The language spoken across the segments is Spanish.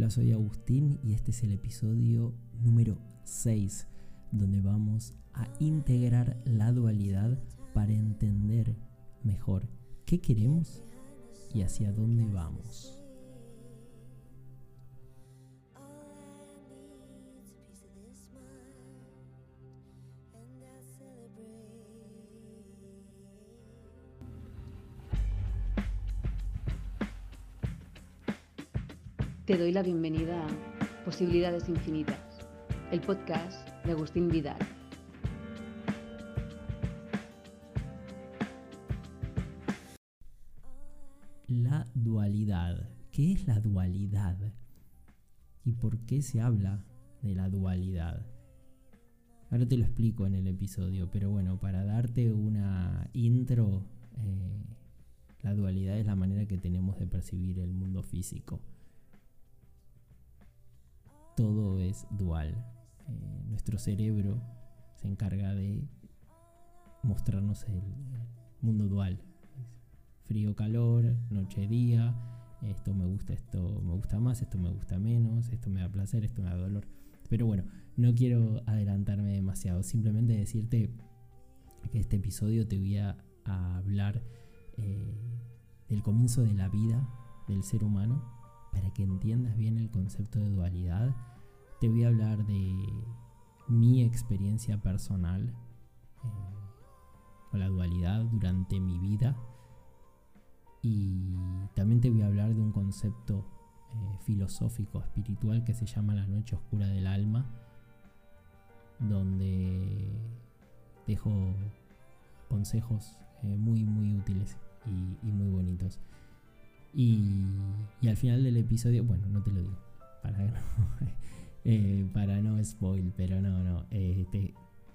Hola, soy Agustín y este es el episodio número 6, donde vamos a integrar la dualidad para entender mejor qué queremos y hacia dónde vamos. Te doy la bienvenida a Posibilidades Infinitas, el podcast de Agustín Vidal. La dualidad. ¿Qué es la dualidad? ¿Y por qué se habla de la dualidad? Ahora te lo explico en el episodio, pero bueno, para darte una intro, eh, la dualidad es la manera que tenemos de percibir el mundo físico dual. Eh, nuestro cerebro se encarga de mostrarnos el, mundo dual. Frío-calor, noche-día, esto me gusta, esto me gusta más, esto me gusta menos, esto me da placer, esto me da dolor. Pero bueno, no quiero adelantarme demasiado, simplemente decirte que este episodio te voy a, hablar eh, del comienzo de la vida del ser humano para que entiendas bien el concepto de dualidad te voy a hablar de mi experiencia personal eh, con la dualidad durante mi vida y también te voy a hablar de un concepto eh, filosófico, espiritual que se llama la noche oscura del alma, donde dejo consejos eh, muy muy útiles y, muy bonitos. Y, y, al final del episodio, bueno, no te lo digo, para que no, eh, para no spoil, pero no, no, eh, te,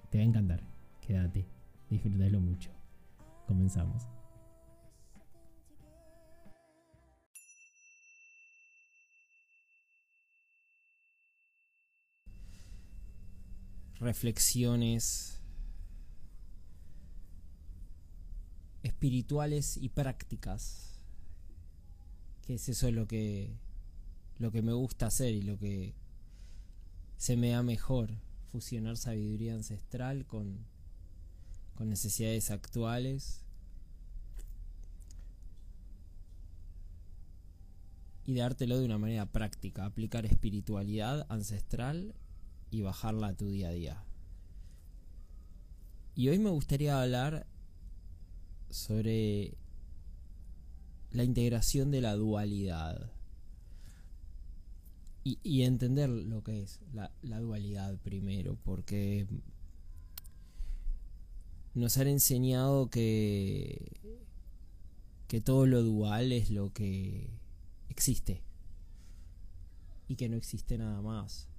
te va a encantar. Quédate, disfrútalo mucho. Comenzamos. reflexiones espirituales y prácticas. Que es eso lo que lo que me gusta hacer y lo que se me da mejor fusionar sabiduría ancestral con, con necesidades actuales. Y dártelo de una manera práctica, aplicar espiritualidad ancestral y bajarla a tu día a día. Y hoy me gustaría hablar sobre la integración de la dualidad y, entender lo que es la, dualidad primero, porque nos han enseñado que, que todo lo dual es lo que existe y que no existe nada más.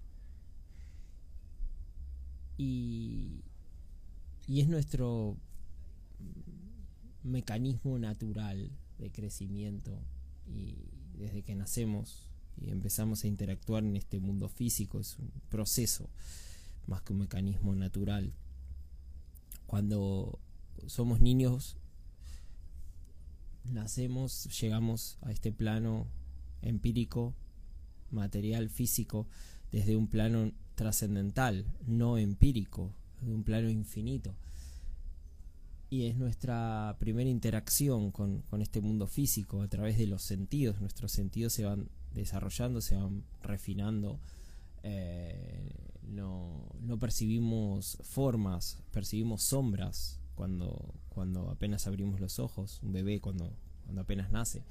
Y, y es nuestro mecanismo natural de crecimiento y desde que nacemos y empezamos a interactuar en este mundo físico, es un proceso más que un mecanismo natural. Cuando somos niños, nacemos, llegamos a este plano empírico, material, físico, desde un plano trascendental, no empírico, de un plano infinito. Y es nuestra primera interacción con, con, este mundo físico a través de los sentidos. Nuestros sentidos se van desarrollando, se van refinando. Eh, no, no, percibimos formas, percibimos sombras cuando, cuando apenas abrimos los ojos. Un bebé cuando, cuando apenas nace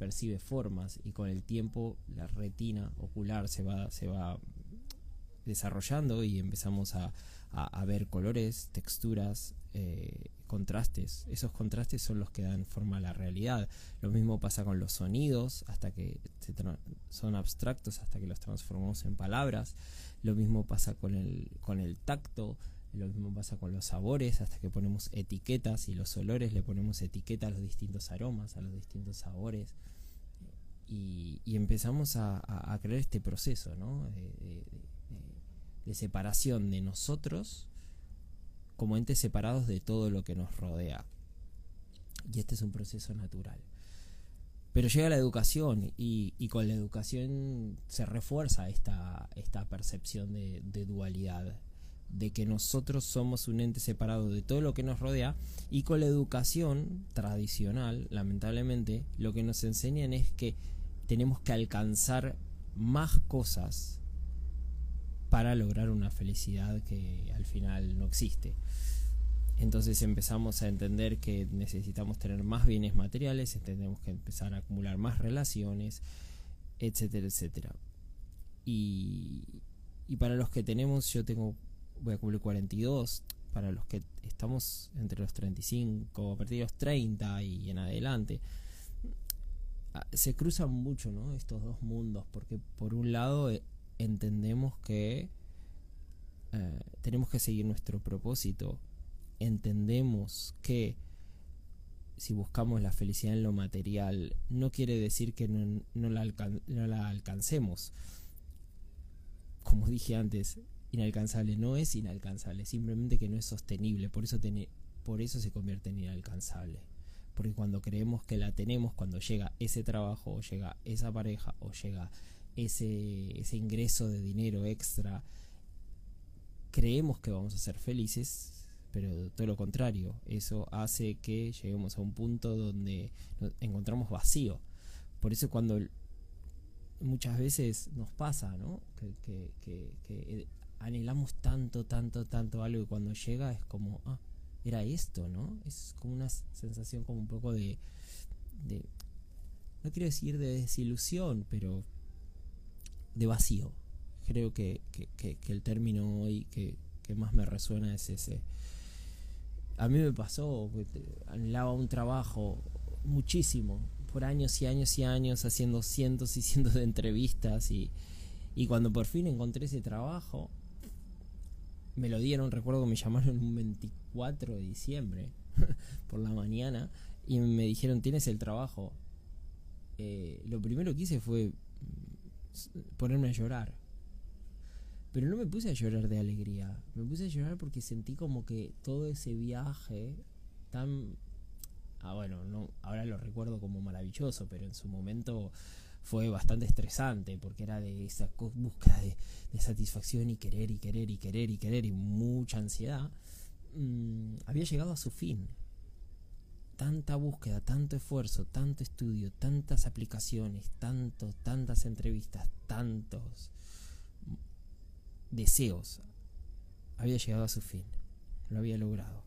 percibe formas y con el tiempo la retina ocular se va, se va desarrollando y empezamos a, a, ver colores, texturas, eh, contrastes. Esos contrastes son los que dan forma a la realidad. Lo mismo pasa con los sonidos, hasta que son abstractos, hasta que los transformamos en palabras. Lo mismo pasa con el, con el tacto. Lo mismo pasa con los sabores, hasta que ponemos etiquetas y los olores le ponemos etiqueta a los distintos aromas, a los distintos sabores. Y, empezamos a, crear este proceso ¿no? de, de separación de nosotros como entes separados de todo lo que nos rodea. Y este es un proceso natural. Pero llega la educación y, con la educación se refuerza esta, esta percepción de, de dualidad, de que nosotros somos un ente separado de todo lo que nos rodea y con la educación tradicional, lamentablemente, lo que nos enseñan es que tenemos que alcanzar más cosas para lograr una felicidad que al final no existe. Entonces empezamos a entender que necesitamos tener más bienes materiales, tenemos que empezar a acumular más relaciones, etcétera, etcétera. Y, y para los que tenemos, yo tengo, voy a cumplir 42, para los que estamos entre los 35, a partir de los 30 y en adelante, ah, se cruzan mucho ¿no? estos dos mundos, porque por un lado eh, entendemos que eh, tenemos que seguir nuestro propósito entendemos que si buscamos la felicidad en lo material, no quiere decir que no, la, alcancemos. Como dije antes, inalcanzable no es inalcanzable, simplemente que no es sostenible, por eso, por eso se convierte en inalcanzable. Porque cuando creemos que la tenemos, cuando llega ese trabajo, o llega esa pareja, o llega ese, ese ingreso de dinero extra, creemos que vamos a ser felices, pero todo lo contrario, eso hace que lleguemos a un punto donde nos encontramos vacío. Por eso cuando muchas veces nos pasa, ¿no? Que, que, anhelamos tanto, tanto, tanto algo y cuando llega es como, ah, era esto, ¿no? Es como una sensación como un poco de no quiero decir de desilusión, pero de vacío. Creo que, que el término hoy que, que más me resuena es ese a mí me pasó, anhelaba un trabajo muchísimo, por años y años y años, haciendo cientos y cientos de entrevistas y, y cuando por fin encontré ese trabajo, me lo dieron, recuerdo que me llamaron un 24 de diciembre por la mañana y me dijeron, tienes el trabajo. Eh, lo primero que hice fue ponerme a llorar. Pero no me puse a llorar de alegría, me puse a llorar porque sentí como que todo ese viaje tan... Ah, bueno, no, ahora lo recuerdo como maravilloso, pero en su momento fue bastante estresante porque era de esa búsqueda de, satisfacción y querer y querer y querer y querer y mucha ansiedad. Mm, había llegado a su fin. Tanta búsqueda, tanto esfuerzo, tanto estudio, tantas aplicaciones, tantos, tantas entrevistas, tantos deseos había llegado a su fin, lo había logrado.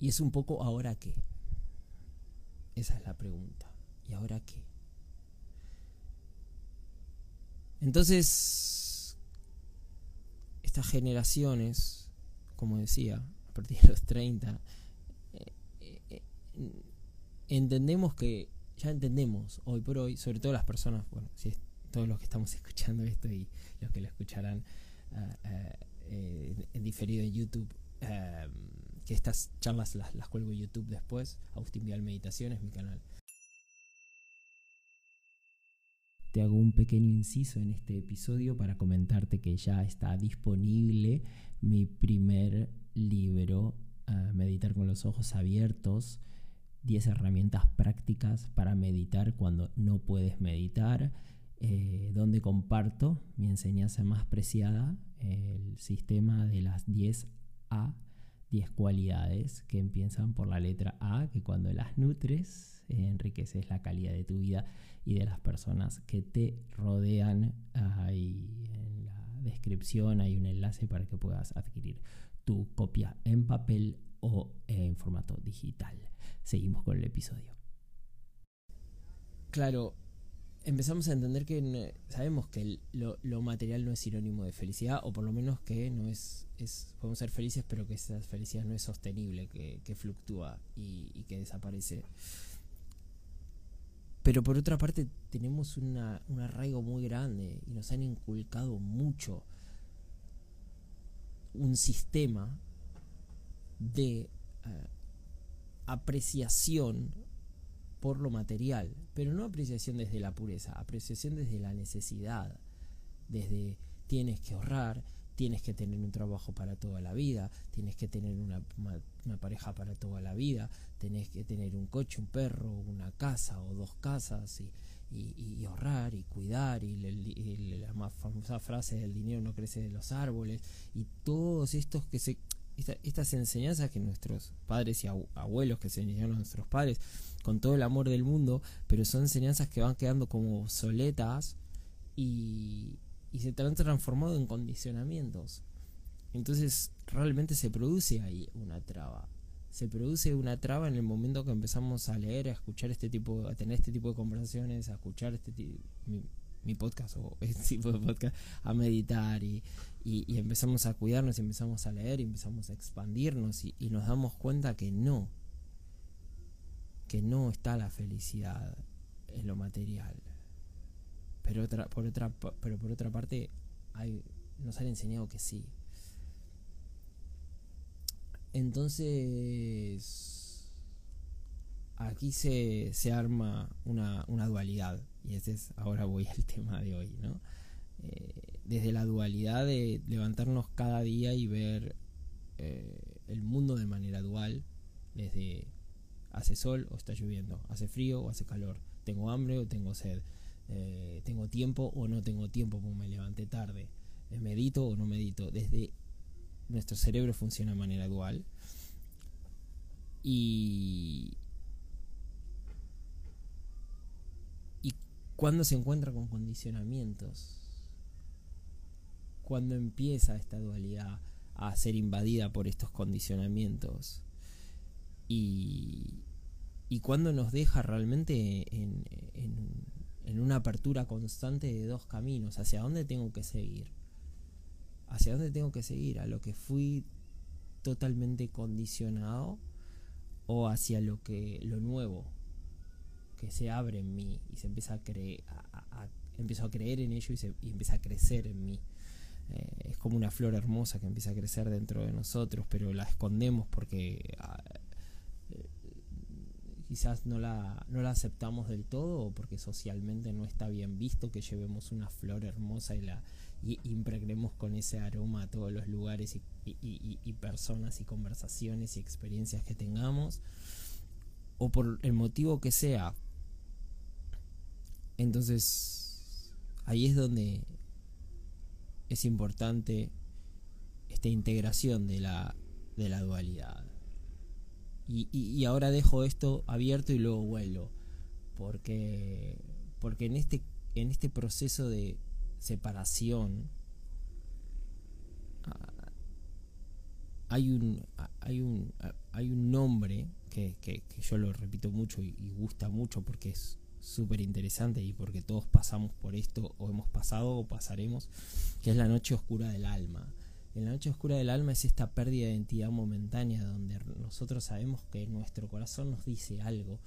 Y es un poco ahora qué. Esa es la pregunta. ¿Y ahora qué? Entonces, estas generaciones, como decía, partir de los 30, eh, eh, eh, entendemos que, ya entendemos hoy por hoy, sobre todo las personas, bueno, si es todos los que estamos escuchando esto y los que lo escucharán ah, eh, en diferido en YouTube, em, que estas charlas las, las cuelgo en YouTube después. Agustín Vial Meditaciones, mi canal. Te hago un pequeño inciso en este episodio para comentarte que ya está disponible mi primer libro, ah, Meditar con los ojos abiertos. 10 herramientas prácticas para meditar cuando no puedes meditar eh, donde comparto mi enseñanza más preciada, el sistema de las 10 A, 10 cualidades que empiezan por la letra A, que cuando las nutres enriqueces la calidad de tu vida y de las personas que te rodean. La descripción hay un enlace para que puedas adquirir tu copia en papel o en formato digital. Seguimos con el episodio. Claro, empezamos a entender que sabemos que lo, material no es sinónimo de felicidad, o por lo menos que no es, es podemos ser felices, pero que esa felicidad no es sostenible, que, fluctúa y, que desaparece. Pero por otra parte tenemos una, un arraigo muy grande y nos han inculcado mucho un sistema de eh, apreciación por lo material, pero no apreciación desde la pureza, apreciación desde la necesidad, desde tienes que ahorrar, tienes que tener un trabajo para toda la vida, tienes que tener una, pareja para toda la vida, tienes que tener un coche, un perro, una casa o dos casas y, y, ahorrar y cuidar y, la más famosa frase del dinero no crece de los árboles y todos estos que se estas enseñanzas que nuestros padres y abuelos que se enseñaron a nuestros padres con todo el amor del mundo pero son enseñanzas que van quedando como obsoletas y, y se han transformado en condicionamientos. Entonces realmente se produce ahí una traba. Se produce una traba en el momento que empezamos a leer, a escuchar este tipo, a tener este tipo de conversaciones, a escuchar este mi, mi podcast o este tipo de podcast, a meditar y, y, empezamos a cuidarnos y empezamos a leer y empezamos a expandirnos y, y nos damos cuenta que no, que no está la felicidad en lo material pero, otra, por, otra, pero por otra parte, hay, nos han enseñado que sí. Entonces, aquí se, se arma una, una, dualidad. Y ese es, ahora voy al tema de hoy, ¿no? Eh, desde la dualidad de levantarnos cada día y ver eh, el mundo de manera dual, desde hace sol o está lloviendo, hace frío o hace calor, tengo hambre o tengo sed, eh, tengo tiempo o no tengo tiempo porque me levanté tarde, eh, medito o no medito. Desde nuestro cerebro funciona de manera dual. Y, y cuando se encuentra con condicionamientos, cuando empieza esta dualidad a ser invadida por estos condicionamientos y, y cuando nos deja realmente en, en, en una apertura constante de dos caminos, hacia dónde tengo que seguir. Hacia dónde tengo que seguir, a lo que fui totalmente condicionado o hacia lo que lo nuevo que se abre en mí y se empieza a creer a, empiezo a creer en ello y, se, empieza a crecer en mí eh, es como una flor hermosa que empieza a crecer dentro de nosotros pero la escondemos porque ah, quizás no la, no la aceptamos del todo o porque socialmente no está bien visto que llevemos una flor hermosa y la y impregnemos con ese aroma a todos los lugares y, y, personas y conversaciones y experiencias que tengamos. O por el motivo que sea entonces ahí es donde es importante esta integración de la, de la dualidad y, ahora dejo esto abierto y luego vuelvo. Porque, porque en, este, en este proceso de separación ah, hay un, hay un, hay un nombre que, que, yo lo repito mucho y, y gusta mucho porque es súper interesante y porque todos pasamos por esto o hemos pasado o pasaremos, que es la noche oscura del alma. En la noche oscura del alma es esta pérdida de identidad momentánea donde nosotros sabemos que nuestro corazón nos dice algo,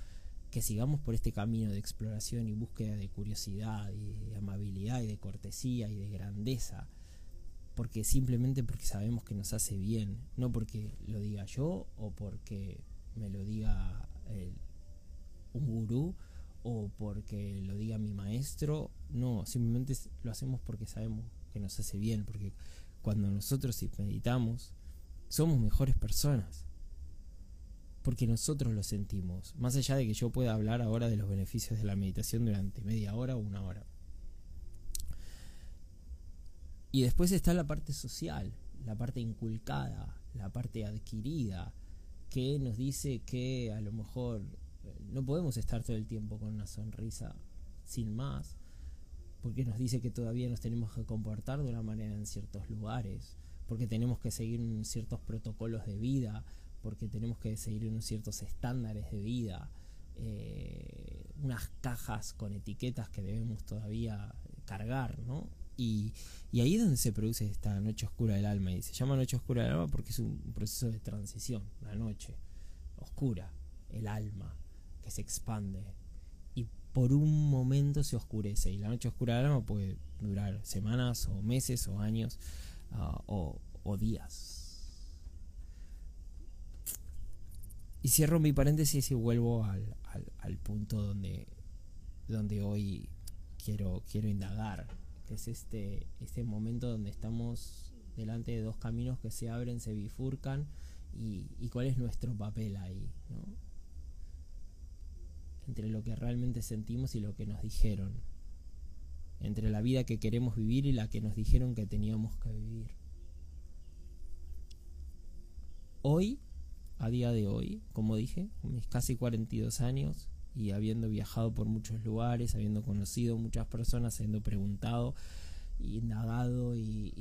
que sigamos por este camino de exploración y búsqueda de curiosidad y de amabilidad y de cortesía y de grandeza, porque simplemente porque sabemos que nos hace bien, no porque lo diga yo o porque me lo diga un gurú o porque lo diga mi maestro, no, simplemente lo hacemos porque sabemos que nos hace bien, porque cuando nosotros meditamos, somos mejores personas. Porque nosotros lo sentimos. Más allá de que yo pueda hablar ahora de los beneficios de la meditación durante media hora o una hora. Y después está la parte social, la parte inculcada, la parte adquirida, que nos dice que a lo mejor eh, no podemos estar todo el tiempo con una sonrisa sin más, porque nos dice que todavía nos tenemos que comportar de una manera en ciertos lugares, porque tenemos que seguir ciertos protocolos de vida, porque tenemos que seguir unos ciertos estándares de vida, eh, unas cajas con etiquetas que debemos todavía cargar, ¿no? Y, y, ahí es donde se produce esta noche oscura del alma, y se llama noche oscura del alma porque es un proceso de transición, la noche oscura, el alma, que se expande, por un momento se oscurece y la noche oscura del alma puede durar semanas o meses o años ah, o, días. Y cierro mi paréntesis y vuelvo al, punto donde, donde hoy quiero, quiero indagar, que es este, este momento donde estamos delante de dos caminos que se abren, se bifurcan y, y cuál es nuestro papel ahí, ¿no? Entre lo que realmente sentimos y lo que nos dijeron, entre la vida que queremos vivir y la que nos dijeron que teníamos que vivir. Hoy, a día de hoy, como dije, mis casi 42 años y habiendo viajado por muchos lugares, habiendo conocido muchas personas, habiendo preguntado, y indagado y,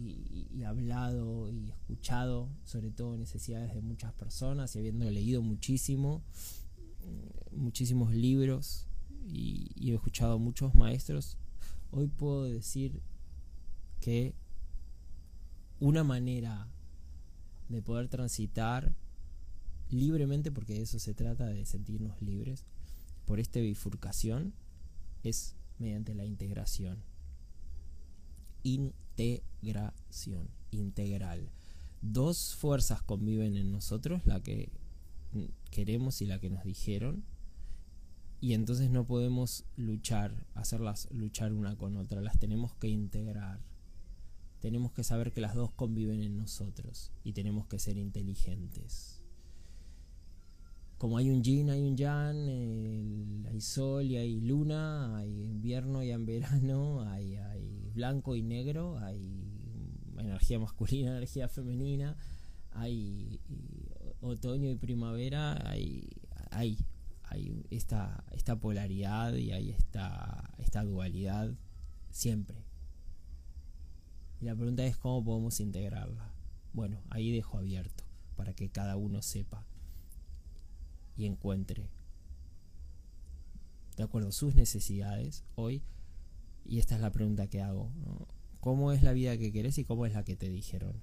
y, hablado y escuchado sobre todo necesidades de muchas personas y habiendo leído muchísimo, muchísimos libros y, he escuchado muchos maestros, hoy puedo decir que una manera de poder transitar libremente, porque de eso se trata, de sentirnos libres, por esta bifurcación, es mediante la integración. Integración, integral. Dos fuerzas conviven en nosotros, la que queremos y la que nos dijeron, y entonces no podemos luchar, hacerlas luchar una con otra, las tenemos que integrar. Tenemos que saber que las dos conviven en nosotros y tenemos que ser inteligentes. Como hay un yin, hay un yang, hay sol y hay luna, hay invierno y hay verano, hay, hay blanco y negro, hay energía masculina, energía femenina, hay otoño y primavera, hay, hay hay esta, esta polaridad y hay esta, esta dualidad siempre. Y la pregunta es cómo podemos integrarla. Bueno, ahí dejo abierto para que cada uno sepa y encuentre de acuerdo sus necesidades hoy. Y esta es la pregunta que hago. ¿Cómo es la vida que querés y cómo es la que te dijeron?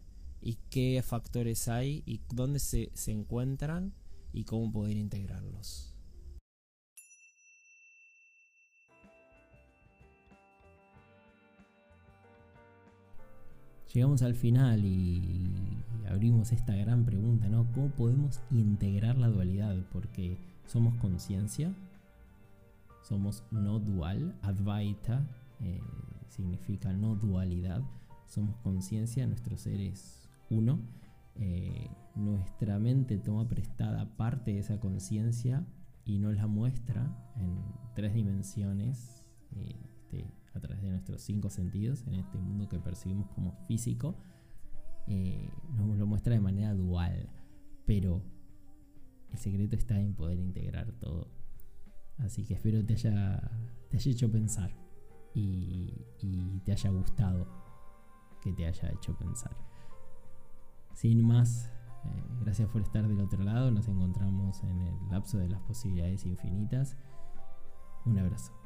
¿Y qué factores hay y dónde se, se encuentran y cómo poder integrarlos? llegamos al final y abrimos esta gran pregunta, ¿no? ¿Cómo podemos integrar la dualidad? Porque somos conciencia, somos no dual, Advaita eh, significa no dualidad, somos conciencia, nuestro ser es uno, eh, nuestra mente toma prestada parte de esa conciencia y nos la muestra en tres dimensiones. Eh, este, a través de nuestros cinco sentidos en este mundo que percibimos como físico, eh, nos lo muestra de manera dual, pero el secreto está en poder integrar todo. Así que espero te haya, te haya hecho pensar y, te haya gustado que te haya hecho pensar. Sin más, eh, gracias por estar del otro lado. Nos encontramos en el lapso de las posibilidades infinitas. Un abrazo.